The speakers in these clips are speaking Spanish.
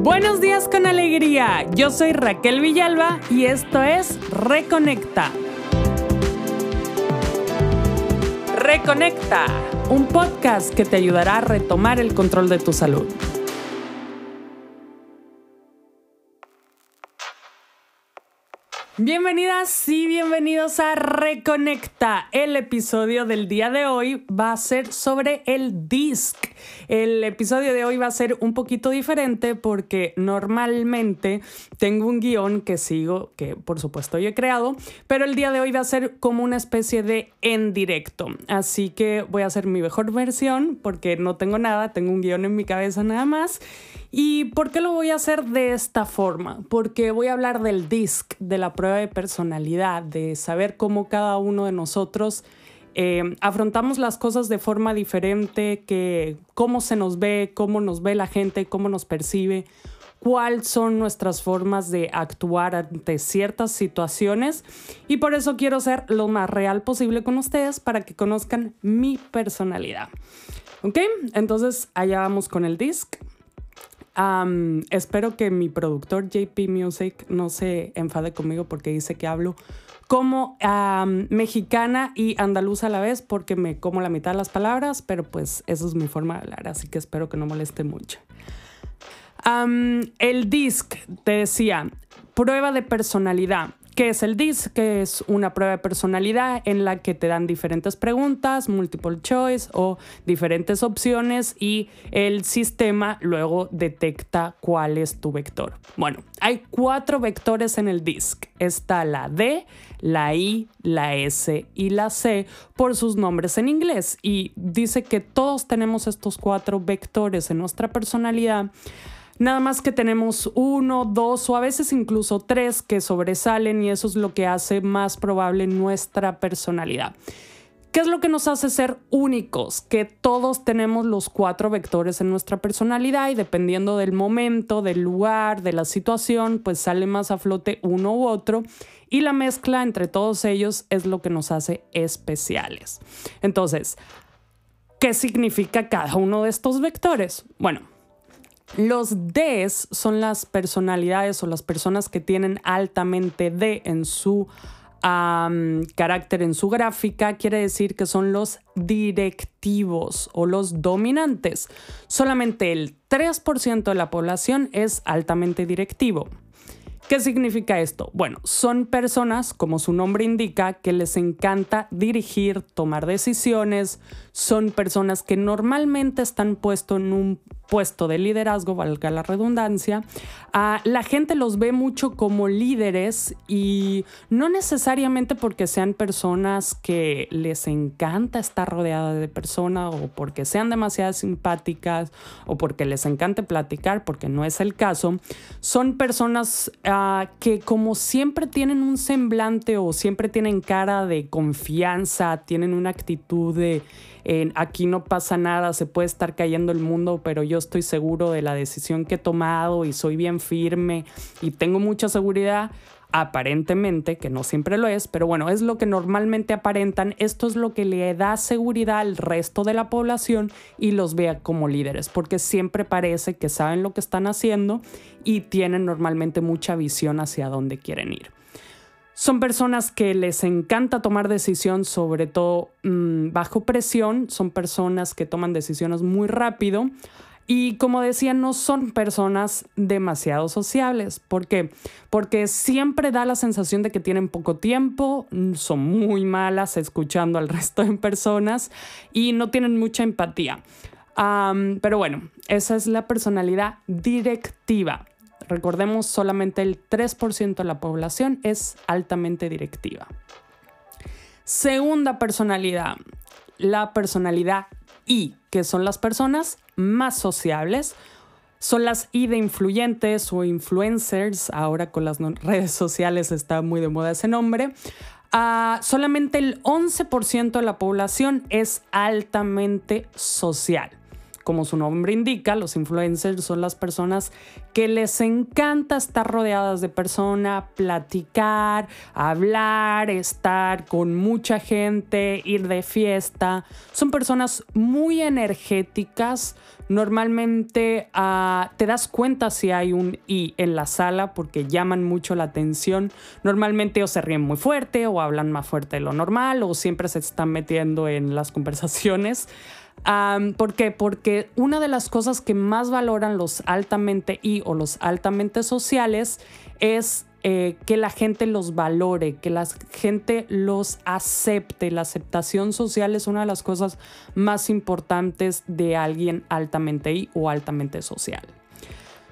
Buenos días con alegría, yo soy Raquel Villalba y esto es Reconecta. Reconecta, un podcast que te ayudará a retomar el control de tu salud. Bienvenidas y bienvenidos a Reconecta. El episodio del día de hoy va a ser sobre el DISC. El episodio de hoy va a ser un poquito diferente porque normalmente tengo un guion que sigo, que por supuesto yo he creado, pero el día de hoy va a ser como una especie de en directo. Así que voy a hacer mi mejor versión porque no tengo nada, tengo un guion en mi cabeza nada más. ¿Y por qué lo voy a hacer de esta forma? Porque voy a hablar del DISC, de la prueba de personalidad, de saber cómo cada uno de nosotros eh, afrontamos las cosas de forma diferente, que cómo se nos ve, cómo nos ve la gente, cómo nos percibe, cuáles son nuestras formas de actuar ante ciertas situaciones y por eso quiero ser lo más real posible con ustedes para que conozcan mi personalidad. ¿Ok? Entonces allá vamos con el disc espero que mi productor JP Music no se enfade conmigo porque dice que hablo como mexicana y andaluza a la vez porque me como la mitad de las palabras, pero pues eso es mi forma de hablar, así que espero que no moleste mucho. el disc, te decía, prueba de personalidad. ¿Qué es el DISC? Que es una prueba de personalidad en la que te dan diferentes preguntas, multiple choice o diferentes opciones y el sistema luego detecta cuál es tu vector. Bueno, hay cuatro vectores en el DISC. Está la D, la I, la S y la C por sus nombres en inglés y dice que todos tenemos estos cuatro vectores en nuestra personalidad Nada más que tenemos uno, dos o a veces incluso tres que sobresalen y eso es lo que hace más probable nuestra personalidad. ¿Qué es lo que nos hace ser únicos? Que todos tenemos los cuatro vectores en nuestra personalidad y dependiendo del momento, del lugar, de la situación, pues sale más a flote uno u otro y la mezcla entre todos ellos es lo que nos hace especiales. Entonces, ¿qué significa cada uno de estos vectores? Bueno, los Ds son las personalidades o las personas que tienen altamente D en su carácter, en su gráfica. Quiere decir que son los directivos o los dominantes. Solamente el 3% de la población es altamente directivo. ¿Qué significa esto? Bueno, son personas, como su nombre indica, que les encanta dirigir, tomar decisiones, son personas que normalmente están puestos en un puesto de liderazgo, valga la redundancia, la gente los ve mucho como líderes y no necesariamente porque sean personas que les encanta estar rodeada de personas o porque sean demasiado simpáticas o porque les encante platicar, porque no es el caso, son personas ah, que como siempre tienen un semblante o siempre tienen cara de confianza, tienen una actitud de aquí no pasa nada, se puede estar cayendo el mundo, pero yo estoy seguro de la decisión que he tomado y soy bien firme y tengo mucha seguridad, aparentemente, que no siempre lo es, pero bueno, es lo que normalmente aparentan, esto es lo que le da seguridad al resto de la población y los vea como líderes, porque siempre parece que saben lo que están haciendo y tienen normalmente mucha visión hacia dónde quieren ir. Son personas que les encanta tomar decisión, sobre todo mm, bajo presión. Son personas que toman decisiones muy rápido. Y como decía, no son personas demasiado sociables. ¿Por qué? Porque siempre da la sensación de que tienen poco tiempo, son muy malas escuchando al resto de personas y no tienen mucha empatía. pero bueno, esa es la personalidad directiva recordemos, solamente el 3% de la población es altamente directiva. Segunda personalidad, la personalidad I, que son las personas más sociables. Son las I de influyentes o influencers, ahora con las redes sociales está muy de moda ese nombre. Ah, solamente el 11% de la población es altamente social como su nombre indica, los influencers son las personas que les encanta estar rodeadas de personas, platicar, hablar, estar con mucha gente, ir de fiesta. Son personas muy energéticas. Normalmente ah, te das cuenta si hay un I en la sala porque llaman mucho la atención. Normalmente o se ríen muy fuerte o hablan más fuerte de lo normal o siempre se están metiendo en las conversaciones. ¿Por qué? Porque una de las cosas que más valoran los altamente I o los altamente sociales es eh, que la gente los valore, que la gente los acepte. La aceptación social es una de las cosas más importantes de alguien altamente I o altamente social.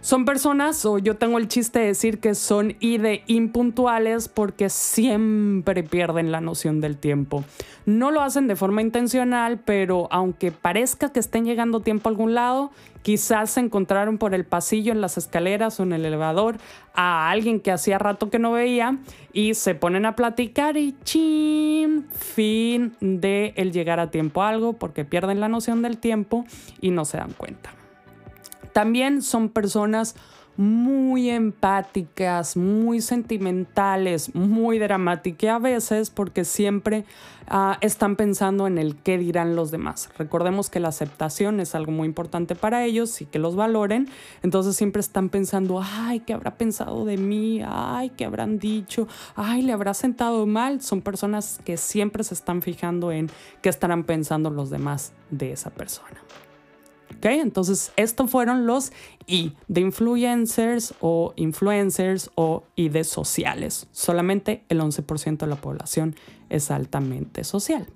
Son personas, o yo tengo el chiste de decir que son y impuntuales porque siempre pierden la noción del tiempo. No lo hacen de forma intencional, pero aunque parezca que estén llegando tiempo a algún lado, quizás se encontraron por el pasillo, en las escaleras o en el elevador a alguien que hacía rato que no veía y se ponen a platicar y chin, fin de el llegar a tiempo a algo porque pierden la noción del tiempo y no se dan cuenta. También son personas muy empáticas, muy sentimentales, muy dramáticas a veces porque siempre ah, están pensando en el qué dirán los demás. Recordemos que la aceptación es algo muy importante para ellos y que los valoren. Entonces siempre están pensando, ay, ¿qué habrá pensado de mí? Ay, ¿qué habrán dicho? Ay, ¿le habrá sentado mal? Son personas que siempre se están fijando en qué estarán pensando los demás de esa persona. Entonces, estos fueron los I de influencers o influencers o I de sociales. Solamente el 11% de la población es altamente social.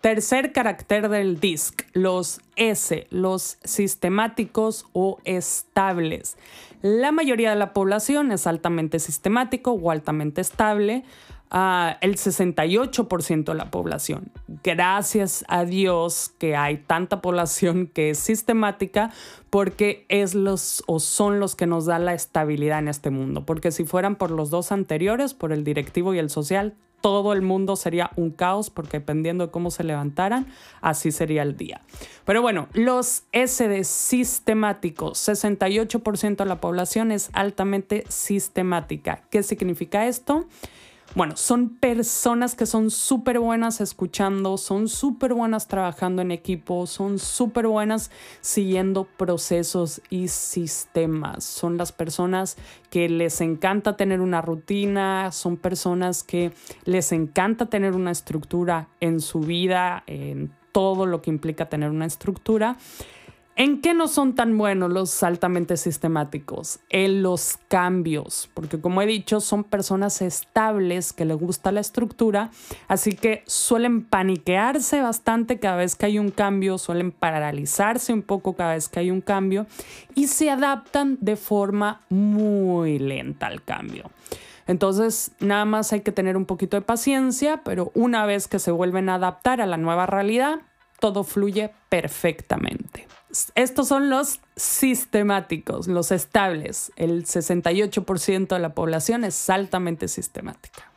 Tercer carácter del DISC, los S, los sistemáticos o estables. La mayoría de la población es altamente sistemático o altamente estable el 68% de la población. Gracias a Dios que hay tanta población que es sistemática porque es los o son los que nos da la estabilidad en este mundo. Porque si fueran por los dos anteriores, por el directivo y el social, todo el mundo sería un caos porque dependiendo de cómo se levantaran, así sería el día. Pero bueno, los SD sistemáticos, 68% de la población es altamente sistemática. ¿Qué significa esto? Bueno, son personas que son súper buenas escuchando, son súper buenas trabajando en equipo, son súper buenas siguiendo procesos y sistemas. Son las personas que les encanta tener una rutina, son personas que les encanta tener una estructura en su vida, en todo lo que implica tener una estructura. ¿En qué no son tan buenos los altamente sistemáticos? En los cambios, porque como he dicho, son personas estables que les gusta la estructura, así que suelen paniquearse bastante cada vez que hay un cambio, suelen paralizarse un poco cada vez que hay un cambio y se adaptan de forma muy lenta al cambio. Entonces, nada más hay que tener un poquito de paciencia, pero una vez que se vuelven a adaptar a la nueva realidad, todo fluye perfectamente. Estos son los sistemáticos, los estables. El 68% de la población es altamente sistemática.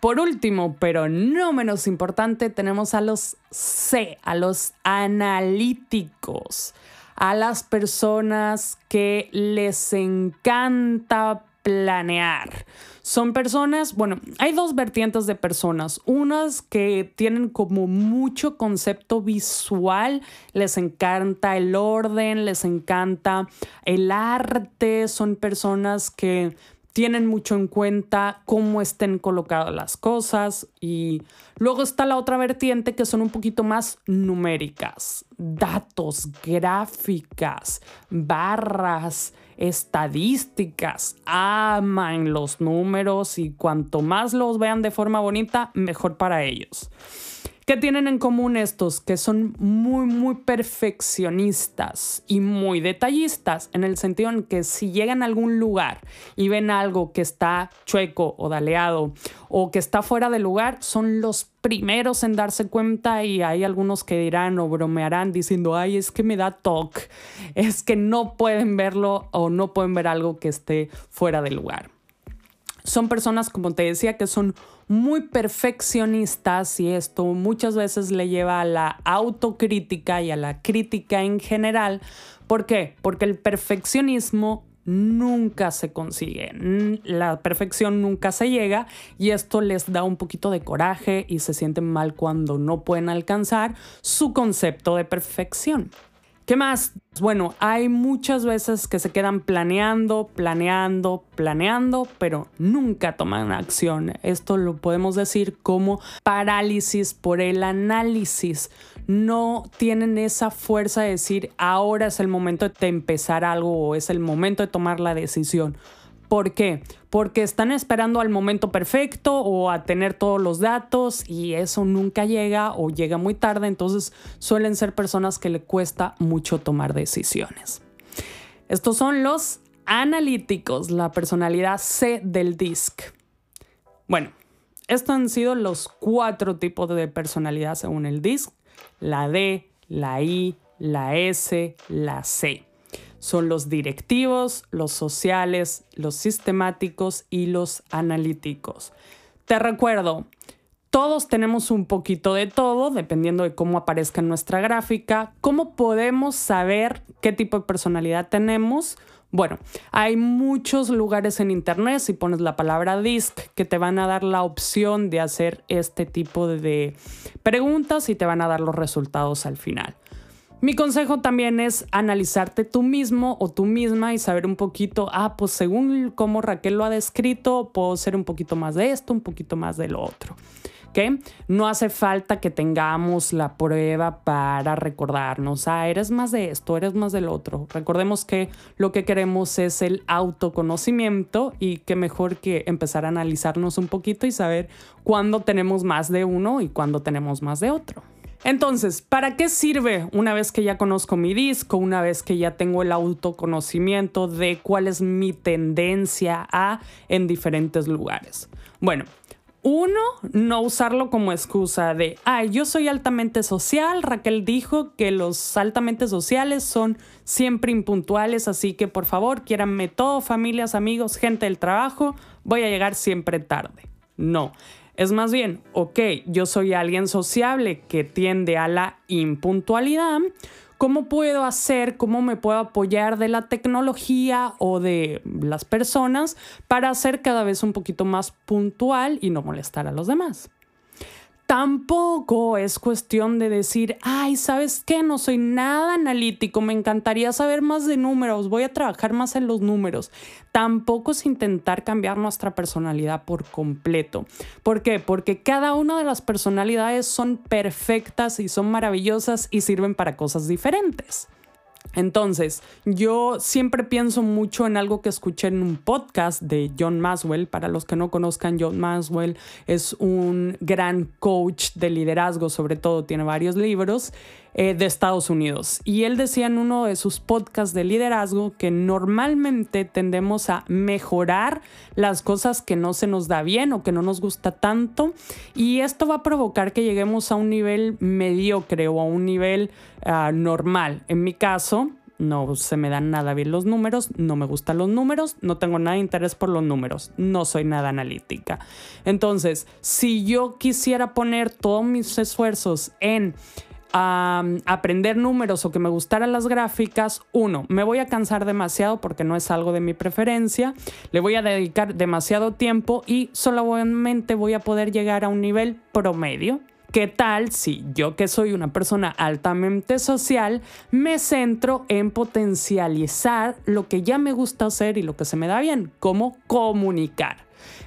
Por último, pero no menos importante, tenemos a los C, a los analíticos, a las personas que les encanta planear. Son personas, bueno, hay dos vertientes de personas. Unas que tienen como mucho concepto visual, les encanta el orden, les encanta el arte, son personas que tienen mucho en cuenta cómo estén colocadas las cosas y luego está la otra vertiente que son un poquito más numéricas, datos, gráficas, barras, estadísticas, aman los números y cuanto más los vean de forma bonita, mejor para ellos. ¿Qué tienen en común estos? Que son muy, muy perfeccionistas y muy detallistas, en el sentido en que si llegan a algún lugar y ven algo que está chueco o daleado o que está fuera de lugar, son los primeros en darse cuenta y hay algunos que dirán o bromearán diciendo, ay, es que me da toque, es que no pueden verlo o no pueden ver algo que esté fuera de lugar. Son personas, como te decía, que son muy perfeccionistas y esto muchas veces le lleva a la autocrítica y a la crítica en general. ¿Por qué? Porque el perfeccionismo nunca se consigue, la perfección nunca se llega y esto les da un poquito de coraje y se sienten mal cuando no pueden alcanzar su concepto de perfección. ¿Qué más? Bueno, hay muchas veces que se quedan planeando, planeando, planeando, pero nunca toman acción. Esto lo podemos decir como parálisis por el análisis. No tienen esa fuerza de decir ahora es el momento de empezar algo o es el momento de tomar la decisión. ¿Por qué? Porque están esperando al momento perfecto o a tener todos los datos y eso nunca llega o llega muy tarde, entonces suelen ser personas que le cuesta mucho tomar decisiones. Estos son los analíticos, la personalidad C del DISC. Bueno, estos han sido los cuatro tipos de personalidad según el DISC, la D, la I, la S, la C son los directivos, los sociales, los sistemáticos y los analíticos. Te recuerdo, todos tenemos un poquito de todo, dependiendo de cómo aparezca en nuestra gráfica. ¿Cómo podemos saber qué tipo de personalidad tenemos? Bueno, hay muchos lugares en internet, si pones la palabra DISC, que te van a dar la opción de hacer este tipo de preguntas y te van a dar los resultados al final. Mi consejo también es analizarte tú mismo o tú misma y saber un poquito, ah, pues según cómo Raquel lo ha descrito, puedo ser un poquito más de esto, un poquito más de lo otro. ¿ok? No hace falta que tengamos la prueba para recordarnos, ah, eres más de esto, eres más del otro. Recordemos que lo que queremos es el autoconocimiento y que mejor que empezar a analizarnos un poquito y saber cuándo tenemos más de uno y cuándo tenemos más de otro. Entonces, ¿para qué sirve una vez que ya conozco mi disco, una vez que ya tengo el autoconocimiento de cuál es mi tendencia a en diferentes lugares? Bueno, uno, no usarlo como excusa de, ay, yo soy altamente social, Raquel dijo que los altamente sociales son siempre impuntuales, así que por favor, quiéranme todo, familias, amigos, gente del trabajo, voy a llegar siempre tarde. No, es más bien, ok, yo soy alguien sociable que tiende a la impuntualidad. ¿Cómo puedo hacer, cómo me puedo apoyar de la tecnología o de las personas para ser cada vez un poquito más puntual y no molestar a los demás? Tampoco es cuestión de decir, ay, ¿sabes qué? No soy nada analítico, me encantaría saber más de números, voy a trabajar más en los números. Tampoco es intentar cambiar nuestra personalidad por completo. ¿Por qué? Porque cada una de las personalidades son perfectas y son maravillosas y sirven para cosas diferentes. Entonces, yo siempre pienso mucho en algo que escuché en un podcast de John Maswell. Para los que no conozcan, John Maswell es un gran coach de liderazgo, sobre todo tiene varios libros eh, de Estados Unidos. Y él decía en uno de sus podcasts de liderazgo que normalmente tendemos a mejorar las cosas que no se nos da bien o que no nos gusta tanto. Y esto va a provocar que lleguemos a un nivel mediocre o a un nivel ah, normal. En mi caso, no se me dan nada bien los números, no me gustan los números, no tengo nada de interés por los números, no soy nada analítica. Entonces, si yo quisiera poner todos mis esfuerzos en aprender números o que me gustaran las gráficas, uno, me voy a cansar demasiado porque no es algo de mi preferencia, le voy a dedicar demasiado tiempo y solamente voy a poder llegar a un nivel promedio. ¿Qué tal si yo que soy una persona altamente social me centro en potencializar lo que ya me gusta hacer y lo que se me da bien, como comunicar?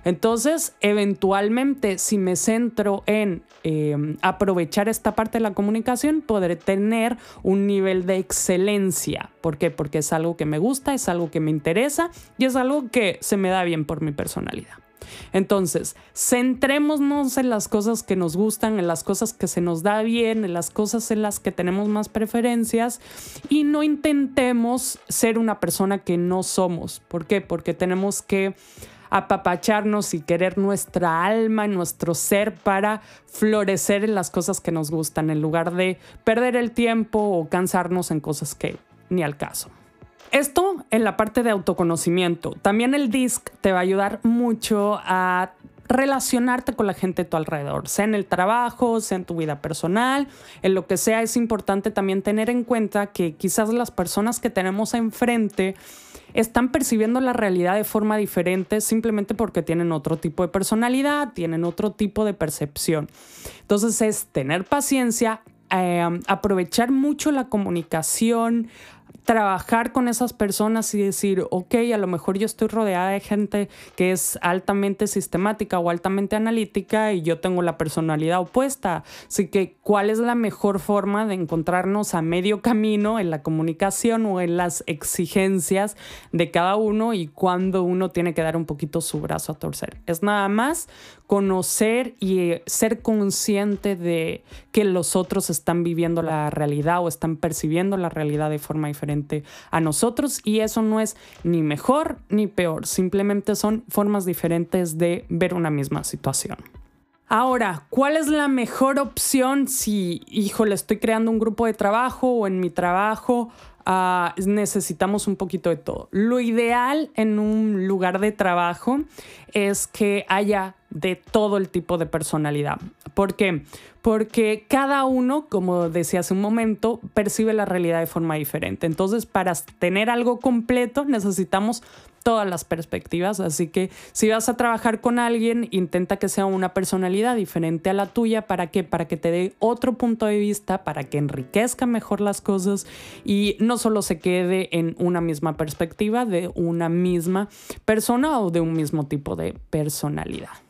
Entonces, eventualmente, si me centro en em, aprovechar esta parte de la comunicación, podré tener un nivel de excelencia. ¿Por qué? Porque es algo que me gusta, es algo que me interesa y es algo que se me da bien por mi personalidad. Entonces, centrémonos en las cosas que nos gustan, en las cosas que se nos da bien, en las cosas en las que tenemos más preferencias y no intentemos ser una persona que no somos. ¿Por qué? Porque tenemos que apapacharnos y querer nuestra alma y nuestro ser para florecer en las cosas que nos gustan, en lugar de perder el tiempo o cansarnos en cosas que ni al caso. Esto en la parte de autoconocimiento. También el DISC te va a ayudar mucho a relacionarte con la gente a tu alrededor, sea en el trabajo, sea en tu vida personal, en lo que sea, es importante también tener en cuenta que quizás las personas que tenemos enfrente están percibiendo la realidad de forma diferente simplemente porque tienen otro tipo de personalidad, tienen otro tipo de percepción. Entonces es tener paciencia, eh, aprovechar mucho la comunicación, trabajar con esas personas y decir, ok, a lo mejor yo estoy rodeada de gente que es altamente sistemática o altamente analítica y yo tengo la personalidad opuesta. Así que, ¿cuál es la mejor forma de encontrarnos a medio camino en la comunicación o en las exigencias de cada uno y cuándo uno tiene que dar un poquito su brazo a torcer? Es nada más conocer y ser consciente de que los otros están viviendo la realidad o están percibiendo la realidad de forma diferente a nosotros y eso no es ni mejor ni peor, simplemente son formas diferentes de ver una misma situación. Ahora, ¿cuál es la mejor opción si, híjole, estoy creando un grupo de trabajo o en mi trabajo ah, necesitamos un poquito de todo? Lo ideal en un lugar de trabajo es que haya de todo el tipo de personalidad. ¿Por qué? Porque cada uno, como decía hace un momento, percibe la realidad de forma diferente. Entonces, para tener algo completo necesitamos todas las perspectivas. Así que si vas a trabajar con alguien, intenta que sea una personalidad diferente a la tuya. ¿Para qué? Para que te dé otro punto de vista, para que enriquezca mejor las cosas y no solo se quede en una misma perspectiva de una misma persona o de un mismo tipo de personalidad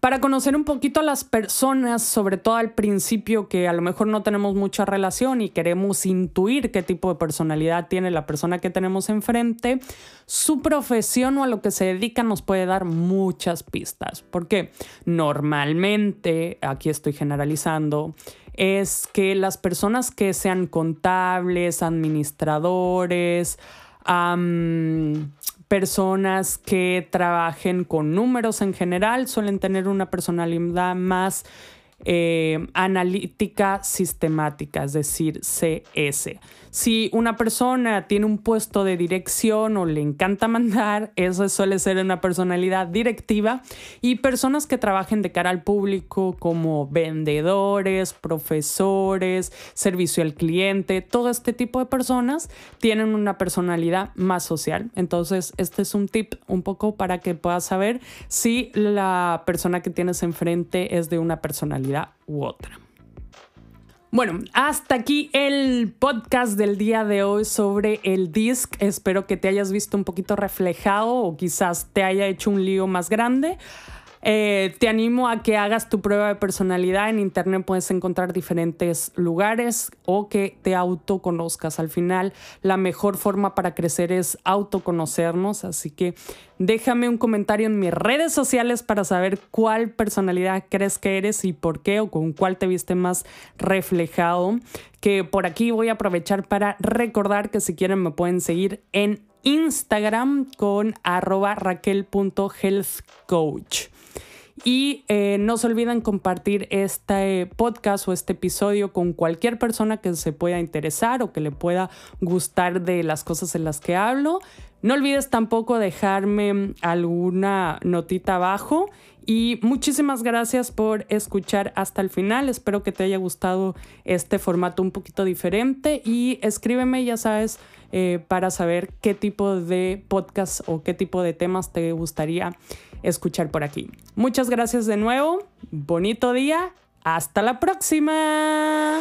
para conocer un poquito a las personas, sobre todo al principio que a lo mejor no tenemos mucha relación y queremos intuir qué tipo de personalidad tiene la persona que tenemos enfrente, su profesión o a lo que se dedica nos puede dar muchas pistas. Porque normalmente, aquí estoy generalizando, es que las personas que sean contables, administradores, personas que trabajen con números en general suelen tener una personalidad más eh, analítica sistemática, es decir, CS. Si una persona tiene un puesto de dirección o le encanta mandar, eso suele ser una personalidad directiva. Y personas que trabajen de cara al público como vendedores, profesores, servicio al cliente, todo este tipo de personas tienen una personalidad más social. Entonces, este es un tip un poco para que puedas saber si la persona que tienes enfrente es de una personalidad u otra. Bueno, hasta aquí el podcast del día de hoy sobre el disc. Espero que te hayas visto un poquito reflejado o quizás te haya hecho un lío más grande. Eh, te animo a que hagas tu prueba de personalidad. En internet puedes encontrar diferentes lugares o que te autoconozcas. Al final, la mejor forma para crecer es autoconocernos. Así que déjame un comentario en mis redes sociales para saber cuál personalidad crees que eres y por qué o con cuál te viste más reflejado. Que por aquí voy a aprovechar para recordar que si quieren me pueden seguir en Instagram con arroba raquel.healthcoach. Y eh, no se olviden compartir este podcast o este episodio con cualquier persona que se pueda interesar o que le pueda gustar de las cosas en las que hablo. No olvides tampoco dejarme alguna notita abajo y muchísimas gracias por escuchar hasta el final. Espero que te haya gustado este formato un poquito diferente y escríbeme, ya sabes, eh, para saber qué tipo de podcast o qué tipo de temas te gustaría escuchar por aquí. Muchas gracias de nuevo, bonito día, hasta la próxima.